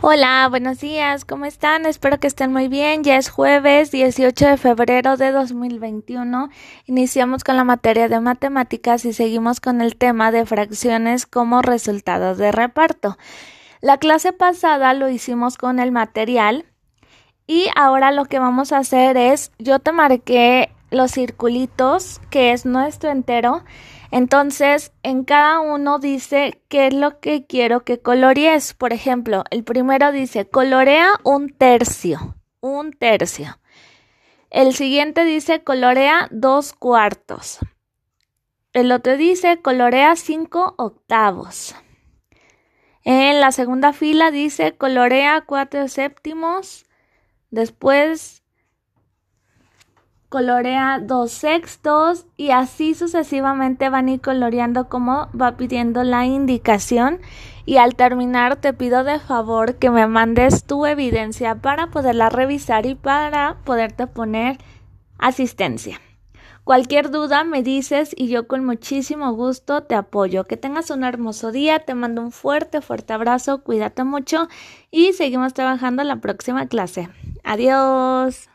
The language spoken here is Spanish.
Hola, buenos días, ¿cómo están? Espero que estén muy bien. Ya es jueves 18 de febrero de 2021. Iniciamos con la materia de matemáticas y seguimos con el tema de fracciones como resultados de reparto. La clase pasada lo hicimos con el material y ahora lo que vamos a hacer es, yo te marqué los circulitos, que es nuestro entero, entonces, en cada uno dice qué es lo que quiero que colorees. Por ejemplo, el primero dice colorea un tercio, un tercio. El siguiente dice colorea dos cuartos. El otro dice colorea cinco octavos. En la segunda fila dice colorea cuatro séptimos. Después colorea dos sextos y así sucesivamente van a ir coloreando como va pidiendo la indicación y al terminar te pido de favor que me mandes tu evidencia para poderla revisar y para poderte poner asistencia. Cualquier duda me dices y yo con muchísimo gusto te apoyo. Que tengas un hermoso día, te mando un fuerte, fuerte abrazo, cuídate mucho y seguimos trabajando en la próxima clase. Adiós.